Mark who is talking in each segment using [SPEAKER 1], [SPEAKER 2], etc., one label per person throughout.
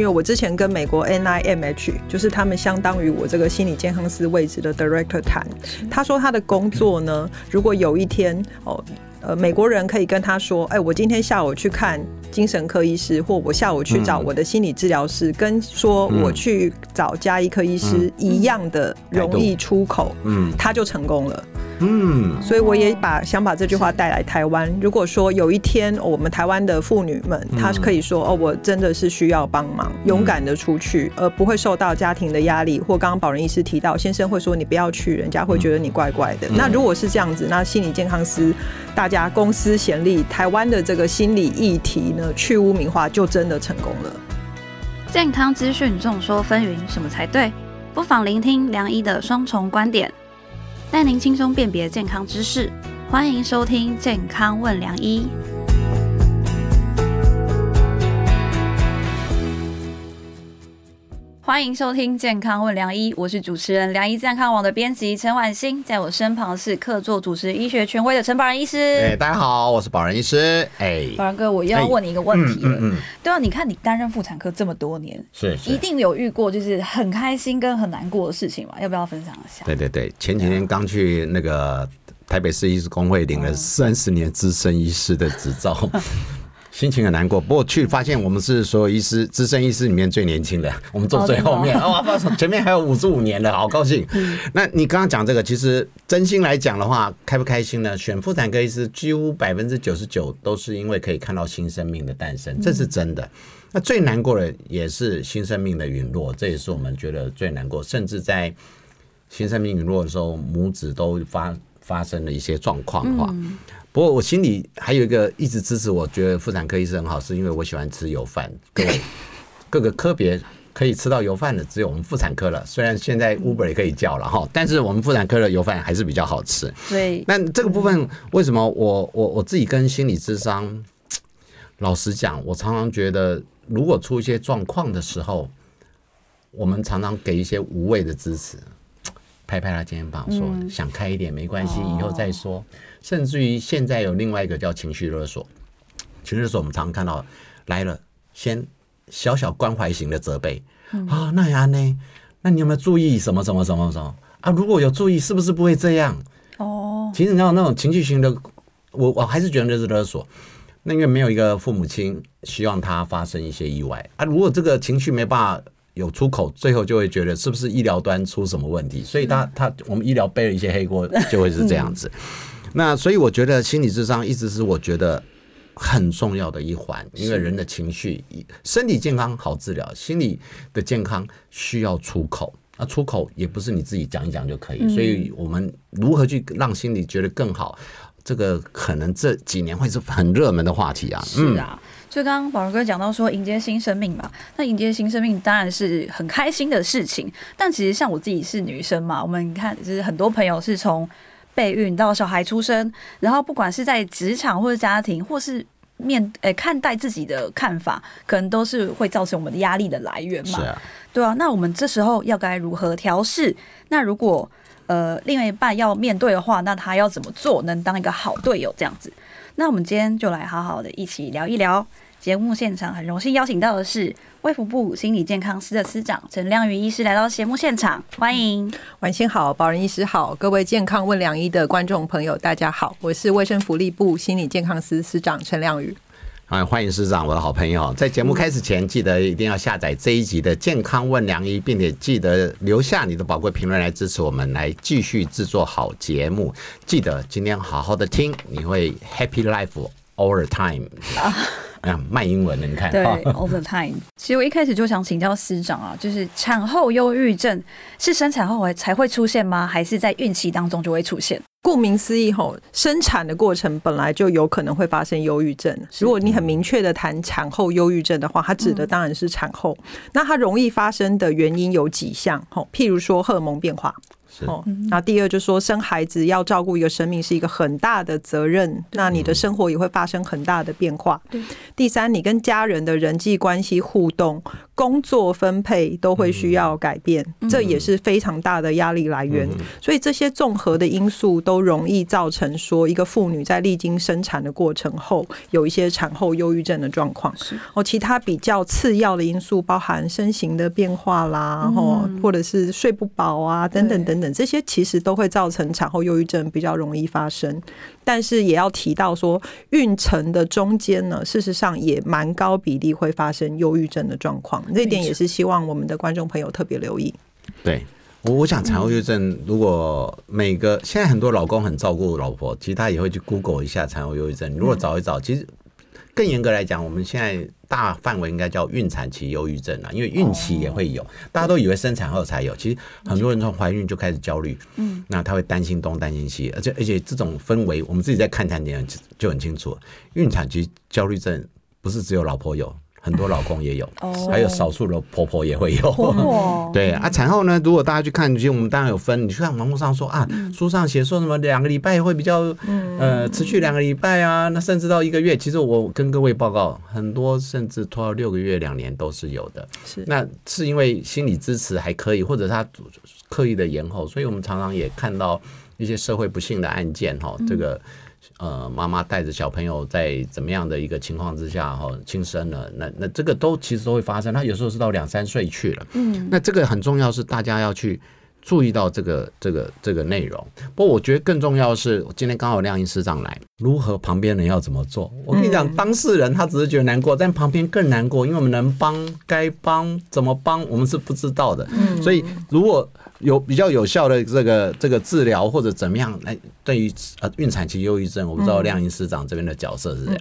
[SPEAKER 1] 因为我之前跟美国 NIMH，就是他们相当于我这个心理健康师位置的 director 谈，他说他的工作呢，如果有一天哦。呃，美国人可以跟他说：“哎，我今天下午去看精神科医师，或我下午去找我的心理治疗师，跟说我去找加医科医师一样的容易出口，嗯，他就成功了。”嗯，所以我也把想把这句话带来台湾。如果说有一天我们台湾的妇女们，她可以说：“哦，我真的是需要帮忙，勇敢的出去，而不会受到家庭的压力。”或刚刚保仁医师提到，先生会说：“你不要去，人家会觉得你怪怪的。”那如果是这样子，那心理健康师大家公司贤力，台湾的这个心理议题呢，去污名化就真的成功了。
[SPEAKER 2] 健康资讯众说纷纭，什么才对？不妨聆听梁医的双重观点。带您轻松辨别健康知识，欢迎收听《健康问良医》。欢迎收听《健康问良医》，我是主持人良医健康网的编辑陈婉欣，在我身旁是客座主持医学权威的陈宝仁医师。
[SPEAKER 3] 哎，大家好，我是宝仁医师。哎，
[SPEAKER 2] 宝仁哥，我又要问你一个问题了。嗯对啊，你看你担任妇产科这么多年，
[SPEAKER 3] 是
[SPEAKER 2] 一定有遇过就是很开心跟很难过的事情嘛？要不要分享一下？
[SPEAKER 3] 对对对，前几天刚去那个台北市医师工会领了三十年资深医师的执照。心情很难过，不过去发现我们是所有医师资深医师里面最年轻的，我们坐最后面，哇，前面还有五十五年的，好高兴。那你刚刚讲这个，其实真心来讲的话，开不开心呢？选妇产科医师几乎百分之九十九都是因为可以看到新生命的诞生，这是真的。那最难过的也是新生命的陨落，这也是我们觉得最难过。甚至在新生命陨落的时候，母子都发发生了一些状况的话。不过我心里还有一个一直支持，我觉得妇产科医生很好，是因为我喜欢吃油饭。各位 各个科别可以吃到油饭的，只有我们妇产科了。虽然现在 Uber 也可以叫了哈，但是我们妇产科的油饭还是比较好吃。
[SPEAKER 2] 对。
[SPEAKER 3] 那这个部分为什么我我我自己跟心理智商，老实讲，我常常觉得，如果出一些状况的时候，我们常常给一些无谓的支持，拍拍他肩膀说：“想开一点，没关系，以后再说。”甚至于现在有另外一个叫情绪勒索，情绪勒索我们常常看到来了，先小小关怀型的责备啊，那样呢？那你有没有注意什么什么什么什么啊？如果有注意，是不是不会这样？哦，其实你知道那种情绪型的，我我还是觉得这是勒索。那因为没有一个父母亲希望他发生一些意外啊。如果这个情绪没办法有出口，最后就会觉得是不是医疗端出什么问题？所以他他我们医疗背了一些黑锅，就会是这样子。那所以我觉得心理智商一直是我觉得很重要的一环，因为人的情绪、身体健康好治疗，心理的健康需要出口。那出口也不是你自己讲一讲就可以，所以我们如何去让心理觉得更好，这个可能这几年会是很热门的话题啊。
[SPEAKER 2] 是啊，就刚刚宝儿哥讲到说迎接新生命嘛，那迎接新生命当然是很开心的事情，但其实像我自己是女生嘛，我们看就是很多朋友是从。备孕到小孩出生，然后不管是在职场或者家庭，或是面诶看待自己的看法，可能都是会造成我们的压力的来源嘛。
[SPEAKER 3] 啊，
[SPEAKER 2] 对啊。那我们这时候要该如何调试？那如果呃另外一半要面对的话，那他要怎么做能当一个好队友这样子？那我们今天就来好好的一起聊一聊。节目现场很荣幸邀请到的是卫福部心理健康司的司长陈亮宇医师来到节目现场，欢迎
[SPEAKER 1] 晚星好，保人医师好，各位健康问良医的观众朋友大家好，我是卫生福利部心理健康司司长陈亮宇。
[SPEAKER 3] 啊，欢迎师长，我的好朋友，在节目开始前记得一定要下载这一集的健康问良医，并且记得留下你的宝贵评论来支持我们，来继续制作好节目。记得今天好好的听，你会 happy life all the time。哎呀，卖英文的，你看。
[SPEAKER 2] 对，all the time。其实我一开始就想请教师长啊，就是产后忧郁症是生产后才会出现吗？还是在孕期当中就会出现？
[SPEAKER 1] 顾名思义，吼，生产的过程本来就有可能会发生忧郁症。如果你很明确的谈产后忧郁症的话，它指的当然是产后。那它容易发生的原因有几项，吼，譬如说荷尔蒙变化。
[SPEAKER 3] 哦，
[SPEAKER 1] 那第二就是说，生孩子要照顾一个生命是一个很大的责任，那你的生活也会发生很大的变化。第三，你跟家人的人际关系互动、工作分配都会需要改变，
[SPEAKER 2] 嗯
[SPEAKER 1] 这也是非常大的压力来源。所以这些综合的因素都容易造成说，一个妇女在历经生产的过程后，有一些产后忧郁症的状况。哦，其他比较次要的因素包含身形的变化啦，然后或者是睡不饱啊，等等等等，这些其实都会造成产后忧郁症比较容易发生。但是也要提到说，孕程的中间呢，事实上也蛮高比例会发生忧郁症的状况。这一点也是希望我们的观众朋友特别留意。
[SPEAKER 3] 对，我我想产后忧郁症，如果每个现在很多老公很照顾老婆，其实他也会去 Google 一下产后忧郁症。如果找一找，其实更严格来讲，我们现在大范围应该叫孕产期忧郁症了，因为孕期也会有，大家都以为生产后才有，其实很多人从怀孕就开始焦虑，嗯，那他会担心东担心西，而且而且这种氛围，我们自己在看产点就很清楚，孕产期焦虑症不是只有老婆有。很多老公也有，还有少数的婆婆也会有。
[SPEAKER 2] 哇，
[SPEAKER 3] 对啊，产后呢，如果大家去看，其实我们当然有分。你去看网络上说啊，书上写说什么两个礼拜会比较，呃，持续两个礼拜啊，那甚至到一个月。其实我跟各位报告，很多甚至拖到六个月、两年都是有的。
[SPEAKER 1] 是
[SPEAKER 3] 那是因为心理支持还可以，或者他刻意的延后，所以我们常常也看到一些社会不幸的案件哈，这个。呃，妈妈带着小朋友在怎么样的一个情况之下哈轻生了，那那这个都其实都会发生。他有时候是到两三岁去了，嗯，那这个很重要是大家要去注意到这个这个这个内容。不过我觉得更重要的是，今天刚好亮英师长来，如何旁边人要怎么做？我跟你讲，当事人他只是觉得难过，但旁边更难过，因为我们能帮该帮怎么帮，我们是不知道的。嗯，所以如果有比较有效的这个这个治疗或者怎么样来对于呃孕产期忧郁症，我不知道亮英师长这边的角色是这样。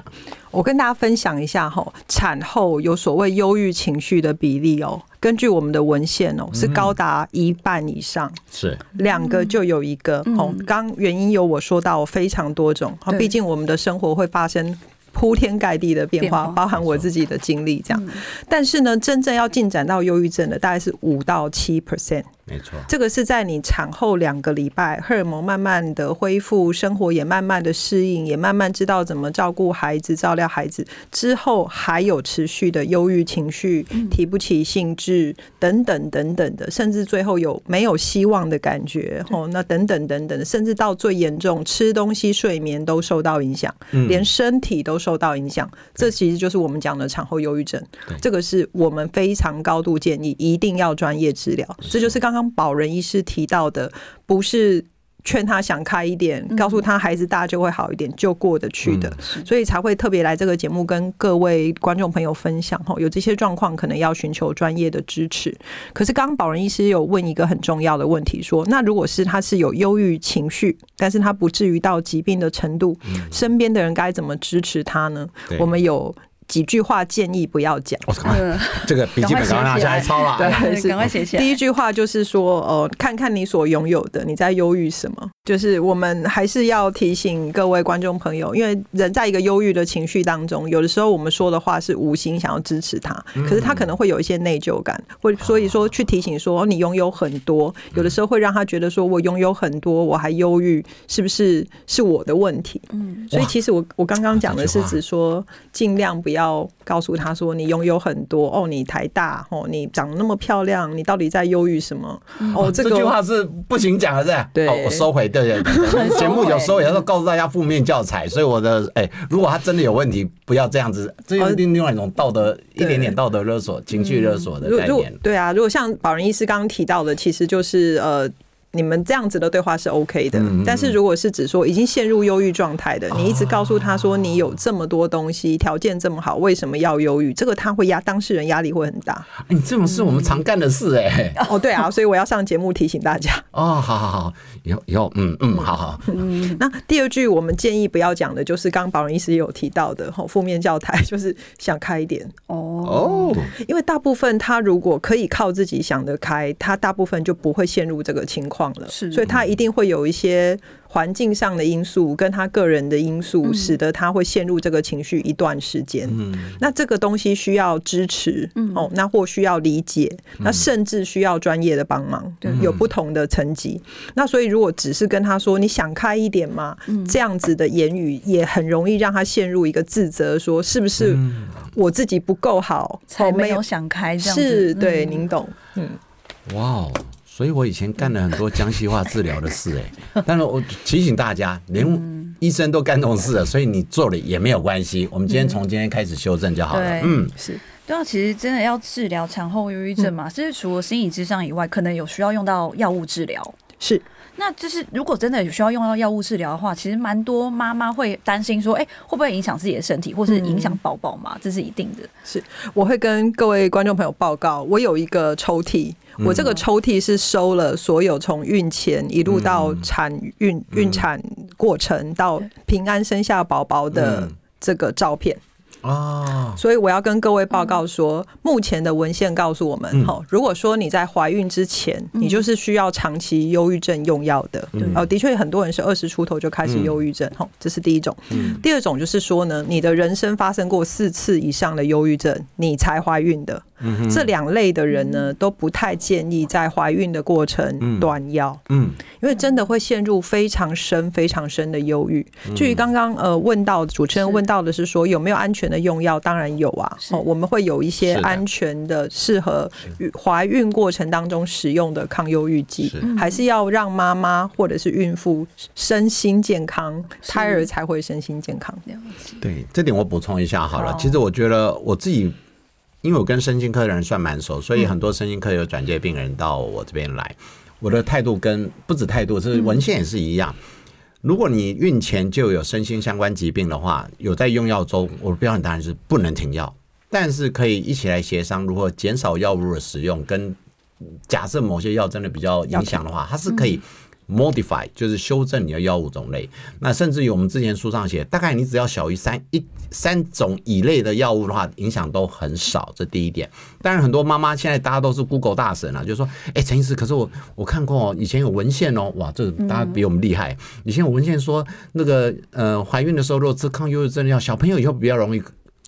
[SPEAKER 1] 我跟大家分享一下哈，产后有所谓忧郁情绪的比例哦，根据我们的文献哦，是高达一半以上，
[SPEAKER 3] 是
[SPEAKER 1] 两个就有一个哦。刚原因有我说到非常多种，哈，毕竟我们的生活会发生。铺天盖地的变化，包含我自己的经历，这样。但是呢，真正要进展到忧郁症的，大概是五到七 percent。
[SPEAKER 3] 没错，
[SPEAKER 1] 这个是在你产后两个礼拜，荷尔蒙慢慢的恢复，生活也慢慢的适应，也慢慢知道怎么照顾孩子、照料孩子之后，还有持续的忧郁情绪、提不起兴致等等等等的，甚至最后有没有希望的感觉，哦，那等等等等，甚至到最严重，吃东西、睡眠都受到影响，连身体都受到影响。这其实就是我们讲的产后忧郁症。这个是我们非常高度建议一定要专业治疗。这就是刚刚。刚保人医师提到的，不是劝他想开一点，告诉他孩子大就会好一点，就过得去的，所以才会特别来这个节目跟各位观众朋友分享哈，有这些状况可能要寻求专业的支持。可是刚刚保人医师有问一个很重要的问题，说那如果是他是有忧郁情绪，但是他不至于到疾病的程度，身边的人该怎么支持他呢？我们有。几句话建议不要讲。
[SPEAKER 3] 这个笔记本刚拿下来抄了。
[SPEAKER 2] 对，赶快写起来。
[SPEAKER 1] 第一句话就是说，呃，看看你所拥有的，你在忧郁什么？就是我们还是要提醒各位观众朋友，因为人在一个忧郁的情绪当中，有的时候我们说的话是无心想要支持他，可是他可能会有一些内疚感，或所以说去提醒说你拥有很多，有的时候会让他觉得说我拥有很多，我还忧郁，是不是是我的问题？嗯，所以其实我我刚刚讲的是指说尽量不要。要告诉他说，你拥有很多哦，你台大哦，你长那么漂亮，你到底在忧郁什么？哦，
[SPEAKER 3] 这句话是不行讲的，是
[SPEAKER 1] 对，
[SPEAKER 3] 我收回。对对，节目有时候也要告诉大家负面教材，所以我的哎，如果他真的有问题，不要这样子，这是另另外一种道德，一点点道德勒索、情绪勒索的概念。
[SPEAKER 1] 对啊，如果像保仁医师刚刚提到的，其实就是呃。你们这样子的对话是 OK 的，但是如果是指说已经陷入忧郁状态的，你一直告诉他说你有这么多东西，条件这么好，为什么要忧郁？这个他会压当事人压力会很大。
[SPEAKER 3] 哎你这种是我们常干的事哎。
[SPEAKER 1] 哦，对啊，所以我要上节目提醒大家。
[SPEAKER 3] 哦，好好好，以后以后，嗯嗯，好好。
[SPEAKER 1] 嗯，那第二句我们建议不要讲的，就是刚刚保仁医师有提到的，吼，负面教材 就是想开一点。哦哦，因为大部分他如果可以靠自己想得开，他大部分就不会陷入这个情况。况了，
[SPEAKER 2] 是。
[SPEAKER 1] 所以他一定会有一些环境上的因素跟他个人的因素，
[SPEAKER 2] 嗯。
[SPEAKER 1] 使得他会陷入这个情绪一段时间。嗯。那这个东西需要支持，
[SPEAKER 2] 嗯。
[SPEAKER 1] 哦，那或需要理解，那甚至需要专业的帮忙，
[SPEAKER 2] 对。
[SPEAKER 1] 有不同的层级。那所以如果只是跟他说你想开一点嘛，
[SPEAKER 2] 嗯。
[SPEAKER 1] 这样子的言语也很容易让他陷入一个自责，说是不是我自己不够好，哦
[SPEAKER 2] 才没有想开这样子。
[SPEAKER 1] 是对，
[SPEAKER 2] 嗯。
[SPEAKER 1] 您懂，嗯。
[SPEAKER 3] 哇哦！所以我以前干了很多江西话治疗的事，哎，但是我提醒大家，连医生都干这种事了，所以你做了也没有关系。我们今天从今天开始修正就好了。
[SPEAKER 2] 对
[SPEAKER 3] 嗯，
[SPEAKER 1] 是
[SPEAKER 2] 对啊，其实真的要治疗产后忧郁症嘛，其实除了心理智商以外，可能有需要用到药物治疗。
[SPEAKER 1] 是，
[SPEAKER 2] 那就是如果真的有需要用到药物治疗的话，其实蛮多妈妈会担心说，哎、会不会影响自己的身体，或是影响宝宝嘛？这是一定的。
[SPEAKER 1] 是，我会跟各位观众朋友报告，我有一个抽屉，我这个抽屉是收了所有从孕前一路到产孕、孕产过程到平安生下宝宝的
[SPEAKER 3] 嗯
[SPEAKER 1] 这个照片。
[SPEAKER 3] 哦，
[SPEAKER 1] 所以我要跟各位报告说，目前的文献告诉我们，
[SPEAKER 3] 嗯。
[SPEAKER 1] 哈、如果说你在怀孕之前，你就是需要长期忧郁症用药的。
[SPEAKER 3] 嗯。
[SPEAKER 1] 哦，的确很多人是二十出头就开始忧郁症，哈、这是第一种。
[SPEAKER 3] 嗯。
[SPEAKER 1] 第二种就是说呢，你的人生发生过四次以上的忧郁症，你才怀孕的。
[SPEAKER 3] 嗯
[SPEAKER 1] 这两类的人呢，都不太建议在怀孕的过程断药。
[SPEAKER 3] 嗯，
[SPEAKER 1] 因为真的会陷入非常深、非常深的忧郁。至于刚刚呃问到主持人问到的是说有没有安全的用药，当然有啊。哦，我们会有一些安全的、适合怀孕过程当中使用的抗忧郁剂
[SPEAKER 3] 是，
[SPEAKER 1] 还是要让妈妈或者是孕妇身心健康，胎儿才会身心健康。
[SPEAKER 2] 了解。
[SPEAKER 3] 对，这点我补充一下好了。
[SPEAKER 2] 好
[SPEAKER 3] 其实我觉得我自己，因为我跟身心科的人算蛮熟，所以
[SPEAKER 1] 嗯
[SPEAKER 3] 很多身心科有转介病人到我这边来。我的态度跟不止态度，是文献也是一样。如果你孕前就有身心相关疾病的话，有在用药中，我的标准当然是不能停药，但是可以一起来协商如何减少药物的使用，跟假设某些药真的比较影响的话，它是可以 modify，就是修正你的药物种类。那甚至于我们之前书上写，大概你只要小于三一三种以内的药物的话，影响都很少。这第一点。当然，很多妈妈现在大家都是 Google 大神啊，就说：“哎、陈医师，可是我我看过，以前有文献哦，哇，这个大家比我们厉害。以前有文献说，那个呃，怀孕的时候如果吃抗忧郁症的药，小朋友以后比较容易。”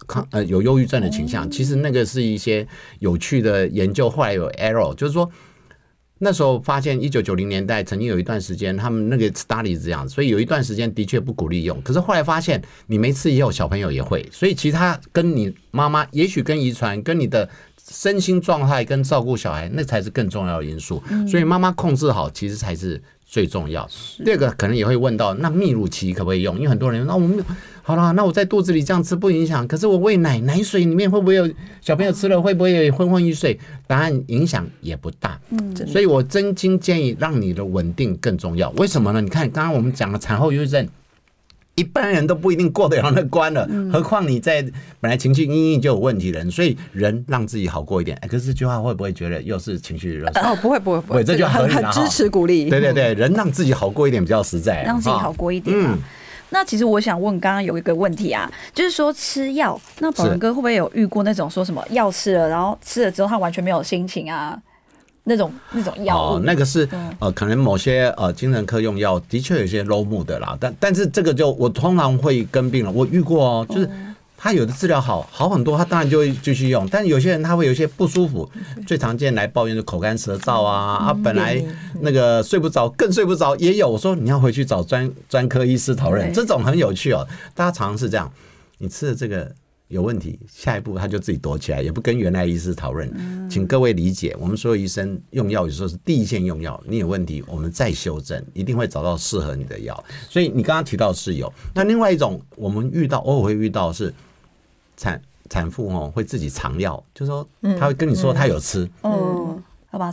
[SPEAKER 3] 抗呃有忧郁症的倾向，其实那个是一些有趣的研究，后来有 error，就是说那时候发现，一九九零年代曾经有一段时间，他们那个 study 是这样，所以有一段时间的确不鼓励用。可是后来发现，你没吃也有小朋友也会，所以其实它跟你妈妈，也许跟遗传、跟你的身心状态、跟照顾小孩，那才是更重要的因素。所以妈妈控制好，其实才是最重要。第二个可能也会问到，那泌乳期可不可以用？因为很多人那我们好了，那我在肚子里这样吃不影响，可是我喂奶，奶水里面会不会有小朋友吃了会不会有昏昏欲睡？答案影响也不大。
[SPEAKER 2] 嗯，
[SPEAKER 3] 所以我真心建议让你的稳定更重要。为什么呢？你看，刚刚我们讲了产后抑郁症，一般人都不一定过得了那关了，
[SPEAKER 1] 嗯
[SPEAKER 3] 何况你在本来情绪阴影就有问题的人，所以人让自己好过一点。哎，可是这句话会不会觉得又是情绪勒索？
[SPEAKER 1] 哦，不会不会不会，
[SPEAKER 3] 这就
[SPEAKER 1] 个很很支持鼓励。
[SPEAKER 3] 对对对，人让自己好过一点比较实在，
[SPEAKER 2] 让自己好过一点啊。
[SPEAKER 3] 嗯，
[SPEAKER 2] 那其实我想问，刚刚有一个问题啊，就是说吃药，那宝仁哥会不会有遇过那种说什么药吃了，然后吃了之后他完全没有心情啊？那种那种药物，
[SPEAKER 3] 哦，那个是
[SPEAKER 2] 嗯。
[SPEAKER 3] 呃，可能某些呃精神科用药的确有些 low mood 的啦，但但是这个就我通常会跟病人，我遇过哦，就是他有的治疗好好很多，他当然就会继续用，但有些人他会有一些不舒服，最常见来抱怨就口干舌燥啊，啊本来那个睡不着更睡不着也有，我说你要回去找专专科医师讨论，这种很有趣哦，大家常常是这样，你吃的这个。有问题，下一步他就自己躲起来，也不跟原来医师讨论。请各位理解，我们所有医生用药有时候是第一线用药，你有问题，我们再修正，一定会找到适合你的药。所以你刚刚提到是有，那另外一种我们遇到偶尔会遇到是产产妇哦会自己藏药，就说他会跟你说他有吃，
[SPEAKER 2] 嗯，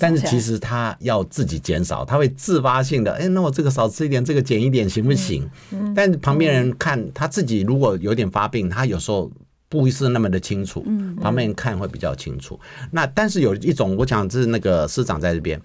[SPEAKER 3] 但是其实他要自己减少，他会自发性的，哎、那我这个少吃一点，这个减一点，行不行？
[SPEAKER 2] 嗯。
[SPEAKER 3] 但旁边人看他自己如果有点发病，他有时候不是那么的清楚，
[SPEAKER 2] 嗯
[SPEAKER 3] 旁边人看会比较清楚。那但是有一种，我讲是那个师长在这边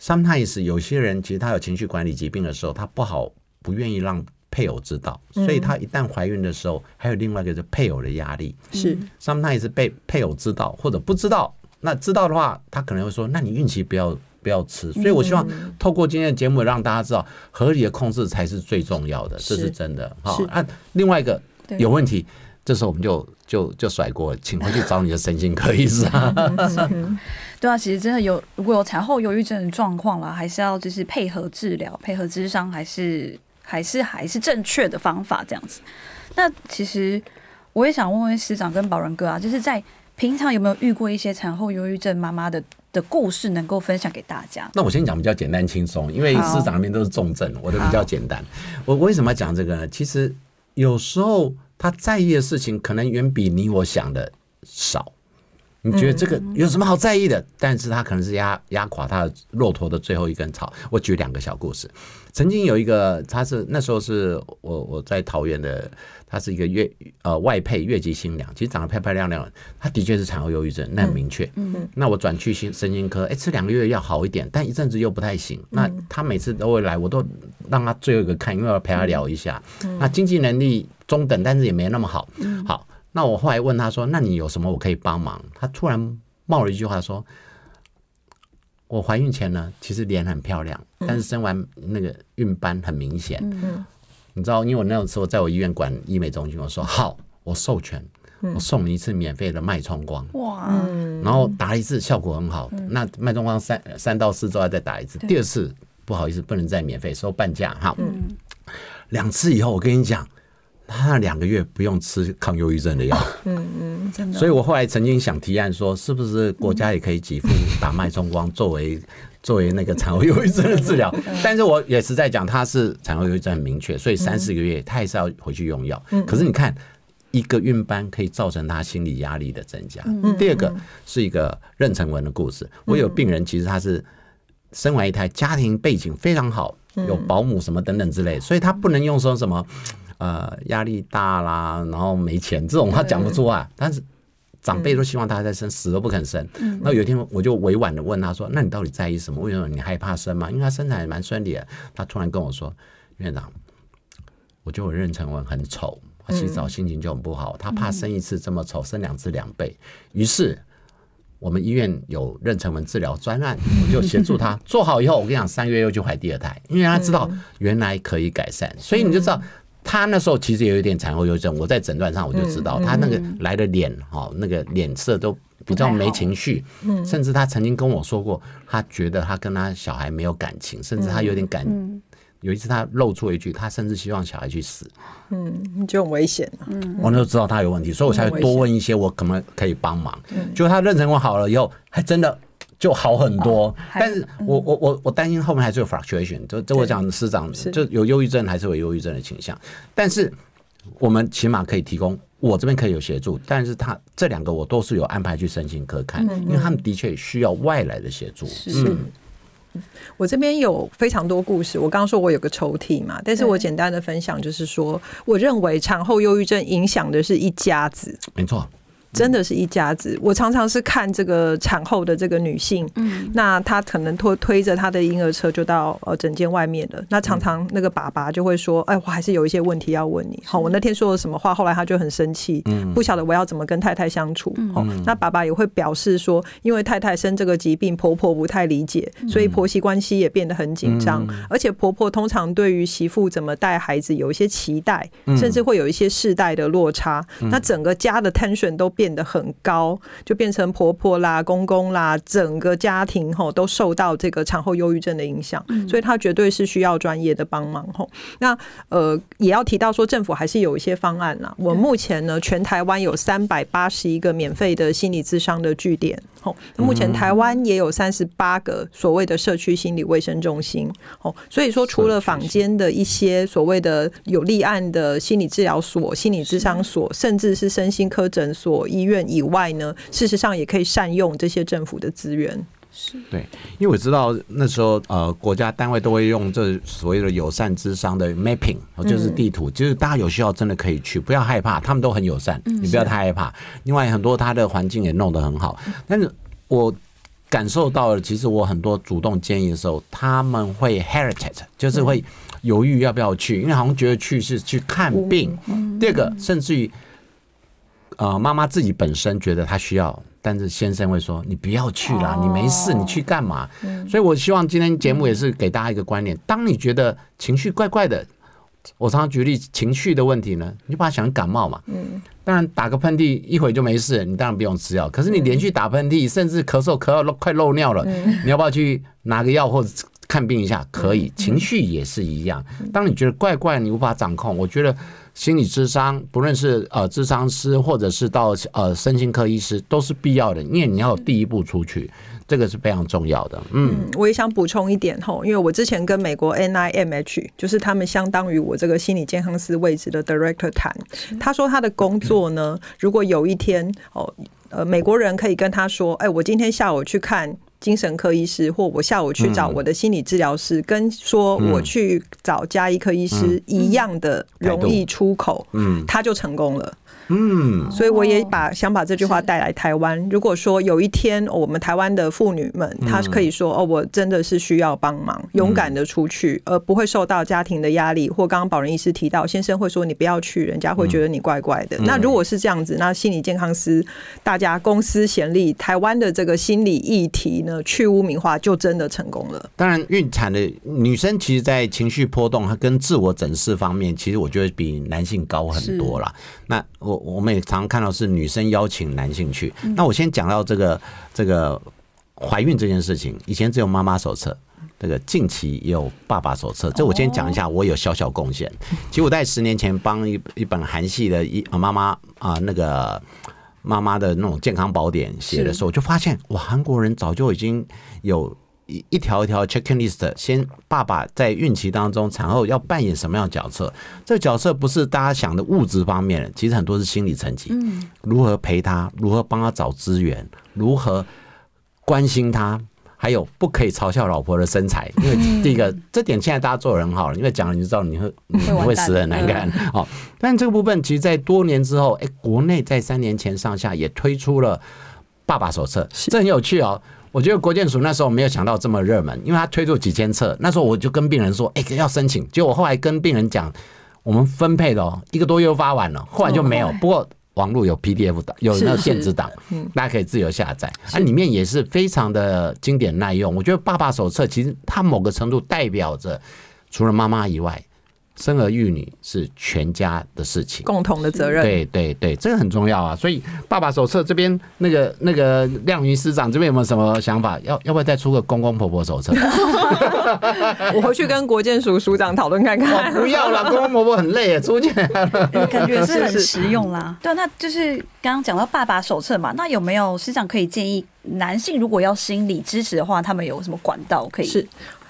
[SPEAKER 3] ，sometimes 有些人其实他有情绪管理疾病的时候，他不好不愿意让配偶知道，所以他一旦怀孕的时候，还有另外一个是配偶的压力。
[SPEAKER 1] 是
[SPEAKER 3] sometimes 被配偶知道或者不知道，那知道的话，他可能会说：“那你孕期不要不不要吃。所以我希望透过今天的节目让大家知道，合理的控制才是最重要的，这是
[SPEAKER 1] 是
[SPEAKER 3] 真的。哈
[SPEAKER 1] 是，
[SPEAKER 3] 啊，另外一个有问题，这时候我们就就就甩锅，请回去找你的神经科医师啊。
[SPEAKER 2] 对啊，其实真的有，如果有产后忧郁症的状况啦，还是要就是配合治疗，配合智商，还是还是还是正确的方法这样子。那其实我也想问问师长跟宝仁哥啊，就是在平常有没有遇过一些产后忧郁症妈妈的的故事，能够分享给大家？
[SPEAKER 3] 那我先讲比较简单轻松，因为
[SPEAKER 2] 好
[SPEAKER 3] 市长那边都是重症，我的比较简单。我我为什么要讲这个呢？其实有时候他在意的事情，可能远比你我想的少。你觉得这个有什么好在意的？但是他可能是压压垮他的骆驼的最后一根草。我举两个小故事。曾经有一个，他是那时候是我我在桃园的，他是一个越呃外配越级新娘，其实长得漂漂亮亮的，他的确是产后忧郁症，那很明确。
[SPEAKER 2] 嗯
[SPEAKER 3] 那我转去心神经科，哎、吃两个月要好一点，但一阵子又不太行。那他每次都会来，我都让他最后一个看，因为我要陪他聊一下。那经济能力中等，但是也没那么好。好，那我后来问他说：“那你有什么我可以帮忙？”他突然冒了一句话说：“我怀孕前呢，其实脸很漂亮，但是生完那个孕斑很明显。
[SPEAKER 2] 嗯
[SPEAKER 3] 你知道，因为我那时候在我医院管医美中心，我说好，我授权，我送你一次免费的脉冲光。
[SPEAKER 2] 哇，
[SPEAKER 1] 嗯
[SPEAKER 3] 然后打了一次效果很好，那脉冲光三三到四周要再打一次，第二次不好意思不能再免费收半价哈。两次以后我跟你讲，他那两个月不用吃抗忧郁症的药，
[SPEAKER 2] 真的，
[SPEAKER 3] 所以我后来曾经想提案说，是不是国家也可以给付打脉冲光作为 作为那个产后忧郁症的治疗？但是我也实在讲，他是产后忧郁症很明确，所以三四个月他还是要回去用药。可是你看。一个孕斑可以造成他心理压力的增加。第二个是一个妊娠纹的故事。我有病人，其实他是生完一胎，家庭背景非常好，有保姆什么等等之类，所以他不能用说什么呃压力大啦，然后没钱这种话讲不出啊。但是长辈都希望他再生，死都不肯生。那有一天我就委婉的问他说：“那你到底在意什么？为什么你害怕生吗？”因为他生产也蛮顺利的。他突然跟我说：“院长，我觉得我妊娠纹很丑。”他洗澡心情就很不好，他怕生一次这么丑，生两次两倍。于是我们医院有妊娠纹治疗专案，我就协助他做好以后，我跟你讲，三个月又就怀第二胎，因为他知道原来可以改善，所以你就知道。他那时候其实有一点产后忧郁症，我在诊断上我就知道，他那个来的脸哈，那个脸色都比较没情绪，甚至他曾经跟我说过，他觉得他跟他小孩没有感情，甚至他有点感。有一次他露出一句，他甚至希望小孩去死，
[SPEAKER 1] 嗯，就很危险啊。
[SPEAKER 3] 我那就知道他有问题，所以我才会多问一些，我可能可以帮忙。就他妊娠纹好了以后，还真的就好很多。
[SPEAKER 2] 还
[SPEAKER 3] 但是我我我我担心后面还是有 fluctuation，就就我讲师长就有忧郁症，还是有忧郁症的倾向。但是我们起码可以提供，我这边可以有协助，但是他这两个我都是有安排去身心科看，因为他们的确需要外来的协助。嗯，
[SPEAKER 1] 我这边有非常多故事。我刚刚说我有个抽屉嘛，但是我简单的分享就是说，我认为产后忧郁症影响的是一家子。
[SPEAKER 3] 没错。
[SPEAKER 1] 真的是一家子。我常常是看这个产后的这个女性，
[SPEAKER 2] 嗯，
[SPEAKER 1] 那她可能推推着她的婴儿车就到呃诊间外面了。那常常那个爸爸就会说：“哎，我还是有一些问题要问你。”好，我那天说了什么话，后来他就很生气，不晓得我要怎么跟太太相处。好，那爸爸也会表示说，因为太太生这个疾病，婆婆不太理解，所以婆媳关系也变得很紧张。而且婆婆通常对于媳妇怎么带孩子有一些期待，甚至会有一些世代的落差。那整个家的 tension 都变得很高，就变成婆婆啦、公公啦，整个家庭吼都受到这个产后忧郁症的影响，所以他绝对是需要专业的帮忙吼。那呃，也要提到说，政府还是有一些方案啦。我目前呢，全台湾有三百八十一个免费的心理咨商的据点，吼，目前台湾也有三十八个所谓的社区心理卫生中心，哦，所以说除了坊间的一些所谓的有立案的心理治疗所、心理咨商所，甚至是身心科诊所、医院以外呢，事实上也可以善用这些政府的资源。
[SPEAKER 3] 是对，因为我知道那时候呃，国家单位都会用这所谓的友善之商的 mapping，就是地图，就是大家有需要真的可以去，不要害怕，他们都很友善，你不要太害怕。另外，很多他的环境也弄得很好，但是我感受到了，其实我很多主动建议的时候，他们会 hesitate，就是会犹豫要不要去，因为好像觉得去是去看病。第二个，甚至于。呃妈妈自己本身觉得她需要，但是先生会说你不要去啦，
[SPEAKER 2] 哦
[SPEAKER 3] 你没事，你去干嘛？所以我希望今天节目也是给大家一个观念：当你觉得情绪怪怪的，我常常举例情绪的问题呢，你就把它想成感冒嘛。嗯，当然打个喷嚏一会就没事，你当然不用吃药。可是你连续打喷嚏，甚至咳嗽咳到快漏尿了，你要不要去拿个药或者看病一下？可以，情绪也是一样。当你觉得怪怪，你无法掌控，我觉得心理智商，不论是呃智商师或者是到呃身心科医师，都是必要的，因为你要有第一步出去，这个是非常重要的。嗯，
[SPEAKER 1] 嗯，我也想补充一点吼，因为我之前跟美国 NIMH，就是他们相当于我这个心理健康师位置的 director 谈，他说他的工作呢，如果有一天哦，呃，美国人可以跟他说，哎，我今天下午去看。精神科医师，或我下午去找我的心理治疗师，跟说我去找加医科医师一样的容易出口，
[SPEAKER 3] 嗯。
[SPEAKER 1] 他就成功了。
[SPEAKER 3] 嗯，
[SPEAKER 1] 所以我也把想把这句话带来台湾。如果说有一天哦我们台湾的妇女们，她可以说哦，我真的是需要帮忙，勇敢的出去，而不会受到家庭的压力，或刚刚保仁医师提到，先生会说你不要去，人家会觉得你怪怪的。那如果是这样子，那心理健康师大家公私贤力，台湾的这个心理议题呢，去污名化就真的成功了。
[SPEAKER 3] 当然，孕产的女生其实，在情绪波动和跟自我诊视方面，其实我觉得比男性高很多啦。那我我们也常常看到是女生邀请男性去。那我先讲到这个这个怀孕这件事情，以前只有妈妈手册。这个近期也有爸爸手册，这我先讲一下，我有小小贡献。其实我在十年前帮一一本韩系的一啊妈妈啊那个妈妈的那种健康宝典写的时候，我就发现哇，韩国人早就已经有一一条一条 checklist，先爸爸在孕期当中产后要扮演什么样的角色？这个角色不是大家想的物质方面的，其实很多是心理层级。嗯，如何陪他，如何帮他找资源，如何关心他。还有不可以嘲笑老婆的身材，因为第一个这点现在大家做的很好了，因为讲了你就知道你会你
[SPEAKER 2] 会
[SPEAKER 3] 死得很难看哦。但这个部分其实，在多年之后，哎，国内在三年前上下也推出了爸爸手册，这很有趣哦。我觉得国建署那时候没有想到这么热门，因为他推出几千册，那时候我就跟病人说，哎，要申请。结果我后来跟病人讲，我们分配的哦，一个多月发完了，后来就没有。不过网络有 PDF 档，有那个电子档，大家可以自由下载。啊，里面也是非常的经典耐用。我觉得爸爸手册其实它某个程度代表着，除了妈妈以外，生儿育女是全家的事情。
[SPEAKER 1] 共同的责任。
[SPEAKER 3] 对对对，这个很重要啊。所以爸爸手册这边那个那个亮云师长这边有没有什么想法？要要不要再出个公公婆婆手册？
[SPEAKER 1] 我回去跟国建署署长讨论看看。
[SPEAKER 3] 不要了，公公婆婆很累啊，出去。
[SPEAKER 2] 感觉是很实用啦。对，那就是刚刚讲到爸爸手册嘛，那有没有师长可以建议男性如果要心理支持的话，他们有什么管道可以？
[SPEAKER 1] 是。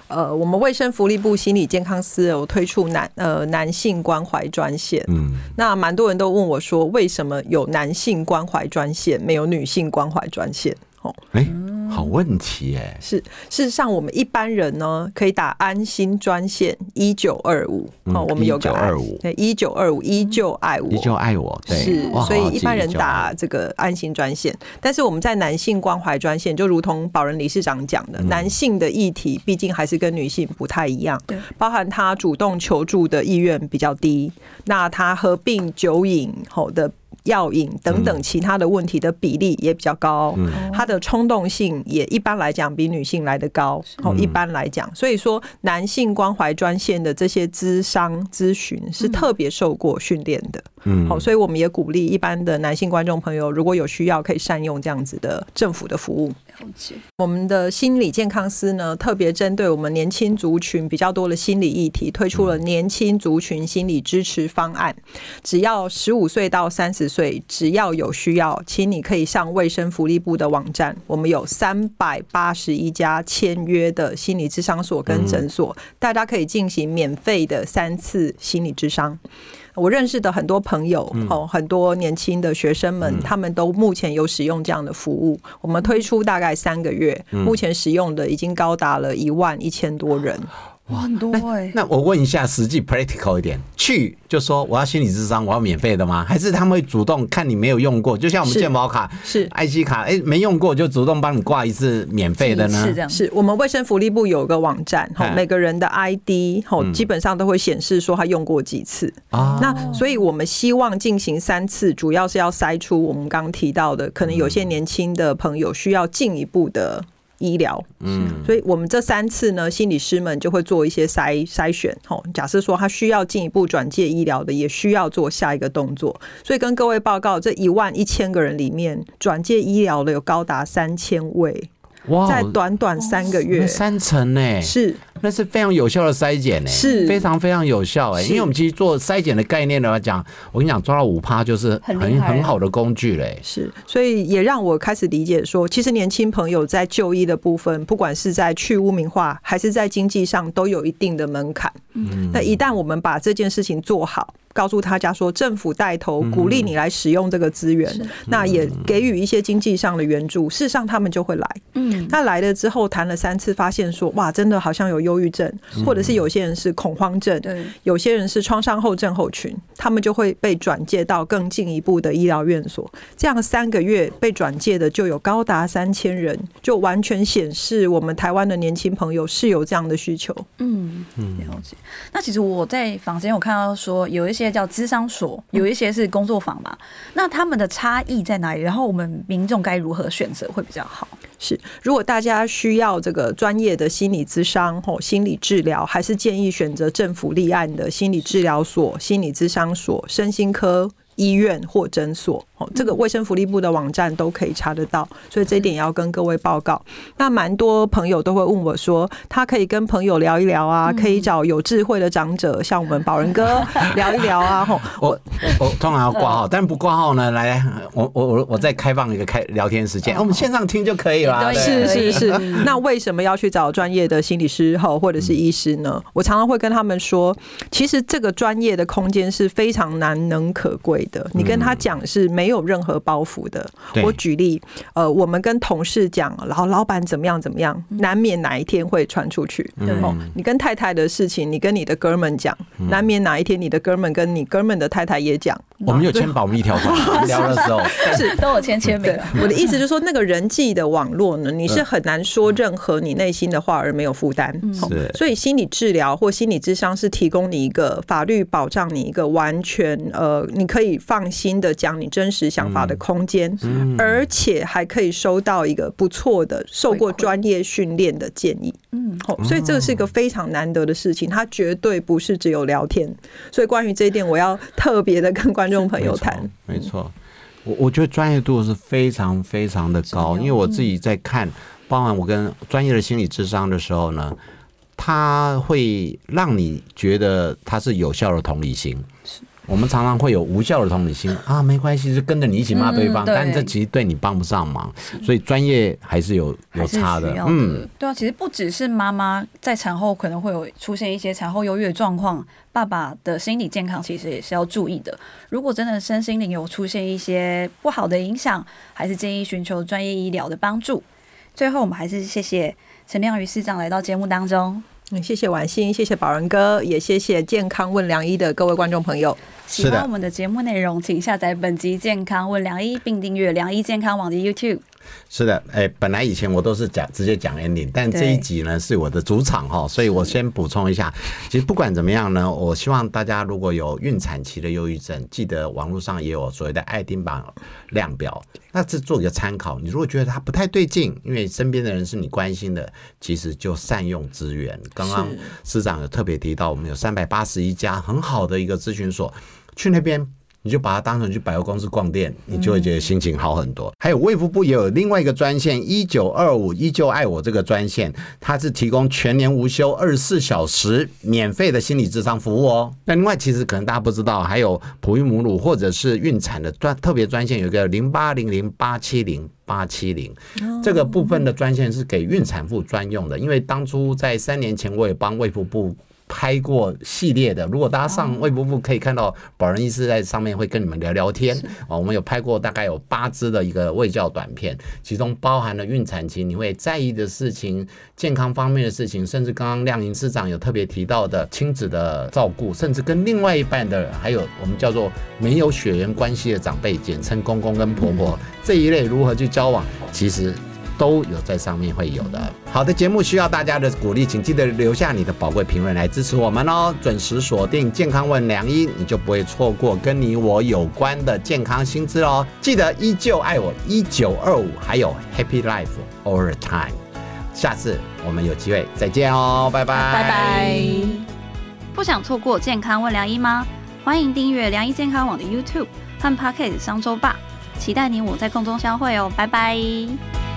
[SPEAKER 1] 呃，我们卫生福利部心理健康司有推出男呃男性关怀专线，
[SPEAKER 3] 嗯，
[SPEAKER 1] 那蛮多人都问我说，为什么有男性关怀专线，没有女性关怀专线？哦，
[SPEAKER 3] 哎，好问题哎。
[SPEAKER 1] 是事实上，我们一般人呢可以打安心专线一九二五，哦，我们有个
[SPEAKER 3] 1925
[SPEAKER 1] 对一九二五依旧爱我，
[SPEAKER 3] 依旧爱我，对，
[SPEAKER 1] 是，所以一般人打这个安心专线，但是我们在男性关怀专线，就如同保人理事长讲的，男性的议题毕竟还是跟女性不太一样
[SPEAKER 2] 对，
[SPEAKER 1] 包含他主动求助的意愿比较低，那他合并酒瘾后的。药瘾等等其他的问题的比例也比较高，他的冲动性也一般来讲比女性来的高。哦，一般来讲，所以说男性关怀专线的这些咨商咨询是特别受过训练的。
[SPEAKER 3] 嗯
[SPEAKER 1] 好，所以我们也鼓励一般的男性观众朋友，如果有需要，可以善用这样子的政府的服务。
[SPEAKER 2] 了解，
[SPEAKER 1] 我们的心理健康司呢，特别针对我们年轻族群比较多的心理议题，推出了年轻族群心理支持方案。只要十五岁到三十岁，只要有需要，请你可以上卫生福利部的网站，我们有三百八十一家签约的心理智商所跟诊所，大家可以进行免费的三次心理智商。我认识的很多朋友，哦，很多年轻的学生们，他们都目前有使用这样的服务。我们推出大概三个月，目前使用的已经高达了一万一千多人。
[SPEAKER 2] 哇，很多哎、
[SPEAKER 3] 那我问一下，实际 practical 一点，去就说我要心理智商，我要免费的吗？还是他们会主动看你没有用过，就像我们健保卡、
[SPEAKER 1] 是
[SPEAKER 3] IC 卡，哎、没用过就主动帮你挂一次免费的呢
[SPEAKER 2] 是？这样，
[SPEAKER 1] 是我们卫生福利部有个网站，吼
[SPEAKER 3] 哎，
[SPEAKER 1] 每个人的 ID 吼，
[SPEAKER 3] 嗯
[SPEAKER 1] 基本上都会显示说他用过几次。
[SPEAKER 3] 啊，
[SPEAKER 1] 那所以我们希望进行三次，主要是要筛出我们刚刚提到的，可能有些年轻的朋友需要进一步的。医疗，
[SPEAKER 3] 嗯，
[SPEAKER 1] 所以我们这三次呢，心理师们就会做一些筛筛选。吼，假设说他需要进一步转介医疗的，也需要做下一个动作。所以跟各位报告，这一万一千个人里面，转介医疗的有高达三千位，
[SPEAKER 3] 哇
[SPEAKER 1] 在短短三个月，
[SPEAKER 3] 三成呢、
[SPEAKER 1] 是。
[SPEAKER 3] 那是非常有效的筛检呢，
[SPEAKER 1] 是。
[SPEAKER 3] 非常非常有效哎、
[SPEAKER 1] 是。
[SPEAKER 3] 因为我们其实做筛检的概念来讲，我跟你讲，抓到五趴就是很
[SPEAKER 2] 很
[SPEAKER 3] 好的工具嘞、
[SPEAKER 1] 是，所以也让我开始理解说，其实年轻朋友在就医的部分，不管是在去污名化，还是在经济上，都有一定的门槛。
[SPEAKER 3] 嗯。
[SPEAKER 1] 那一旦我们把这件事情做好，告诉大家说，政府带头鼓励你来使用这个资源，那也给予一些经济上的援助，事实上他们就会来。
[SPEAKER 2] 嗯，
[SPEAKER 1] 那来了之后谈了三次，发现说，哇，真的好像有忧郁症，或者是有些人是恐慌症，
[SPEAKER 2] 对，
[SPEAKER 1] 有些人是创伤后症候群，他们就会被转介到更进一步的医疗院所。这样三个月被转介的就有高达三千人，就完全显示我们台湾的年轻朋友是有这样的需求。
[SPEAKER 2] 嗯，了解。那其实我在房间有看到说，有一些叫资商所，有一些是工作坊嘛。那他们的差异在哪里？然后我们民众该如何选择会比较好？
[SPEAKER 1] 是，如果大家需要这个专业的心理咨商或心理治疗，还是建议选择政府立案的心理治疗所、心理咨商所、身心科。医院或诊所，哦，这个卫生福利部的网站都可以查得到，所以这一点也要跟各位报告。那蛮多朋友都会问我说，他可以跟朋友聊一聊啊，可以找有智慧的长者，像我们宝仁哥 聊一聊啊，吼，
[SPEAKER 3] 我我我通常要挂号，但不挂号呢，来，我我我我再开放一个开聊天时间，我们线上听就可以了。
[SPEAKER 1] 是是是，那为什么要去找专业的心理师后或者是医师呢？我常常会跟他们说，其实这个专业的空间是非常难能可贵的。你跟他讲是没有任何包袱的。
[SPEAKER 3] 对
[SPEAKER 1] 我举例，呃，我们跟同事讲，然后老板怎么样怎么样，难免哪一天会传出去。
[SPEAKER 2] 对
[SPEAKER 1] 哦，你跟太太的事情，你跟你的哥们讲，难免哪一天你的哥们跟你哥们的太太也讲。
[SPEAKER 3] 我们有签保密条款，聊的时候，
[SPEAKER 1] 是
[SPEAKER 2] 都有签签名。，
[SPEAKER 1] 我的意思就是说，那个人际的网络呢，你是很难说任何你内心的话而没有负担。哦
[SPEAKER 3] 是
[SPEAKER 1] 所以心理治疗或心理智商是提供你一个法律保障你一个完全呃，你可以放心的讲你真实想法的空间，而且还可以收到一个不错的受过专业训练的建议。
[SPEAKER 2] 嗯，
[SPEAKER 1] 哦，所以这个是一个非常难得的事情，它绝对不是只有聊天。所以关于这一点，我要特别的跟观众朋友谈。
[SPEAKER 3] 没错，我我觉得专业度是非常非常的高，因为我自己在看，包含我跟专业的心理智商的时候呢，它会让你觉得它是有效的同理心。我们常常会有无效的同理心啊，没关系，就跟着你一起骂对方，
[SPEAKER 2] 嗯对
[SPEAKER 3] 但这其实对你帮不上忙，所以专业还是有有差的嗯，
[SPEAKER 2] 对啊，其实不只是妈妈在产后可能会有出现一些产后忧郁的状况，爸爸的心理健康其实也是要注意的。如果真的身心灵有出现一些不好的影响，还是建议寻求专业医疗的帮助。最后，我们还是谢谢陈亮瑜市长来到节目当中。
[SPEAKER 1] 嗯，谢谢婉欣，谢谢宝仁哥，也谢谢健康问良医的各位观众朋友。
[SPEAKER 2] 喜欢我们的节目内容，请下载本集《健康问良医》，并订阅良医健康网的 YouTube。
[SPEAKER 3] 是的，哎、本来以前我都是讲直接讲 ending，但这一集呢是我的主场哈，所以我先补充一下。其实不管怎么样呢，我希望大家如果有孕产期的忧郁症，记得网络上也有所谓的爱丁堡量表，那这做一个参考。你如果觉得它不太对劲，因为身边的人是你关心的，其实就善用资源。刚刚市长有特别提到，我们有三百八十一家很好的一个咨询所，去那边。你就把它当成去百货公司逛店，你就会觉得心情好很多。还有卫福部也有另外一个专线一九二五依旧爱我这个专线，它是提供全年无休、二十四小时免费的心理智商服务哦。那另外，其实可能大家不知道，还有哺育母乳或者是孕产的专特别专线，有一个零八零零八七零。八七零这个部分的专线是给孕产妇专用的，因为当初在三年前我也帮卫福部拍过系列的。如果大家上卫博部可以看到，保仁医师在上面会跟你们聊聊天啊。我们有拍过大概有八支的一个卫教短片，其中包含了孕产期你会在意的事情、健康方面的事情，甚至刚刚亮银师长有特别提到的亲子的照顾，甚至跟另外一半的，还有我们叫做没有血缘关系的长辈，简称公公跟婆婆这一类如何去交往，其实。都有在上面会有的。好的节目需要大家的鼓励，请记得留下你的宝贵评论来支持我们哦。准时锁定健康问良医，你就不会错过跟你我有关的健康新知哦。记得依旧爱我一九二五，还有 Happy Life All the Time。下次我们有机会再见哦，拜拜
[SPEAKER 2] 拜拜。不想错过健康问良医吗？欢迎订阅良医健康网的 YouTube 和 Pocket 商周吧。期待你我在空中相会哦，拜拜。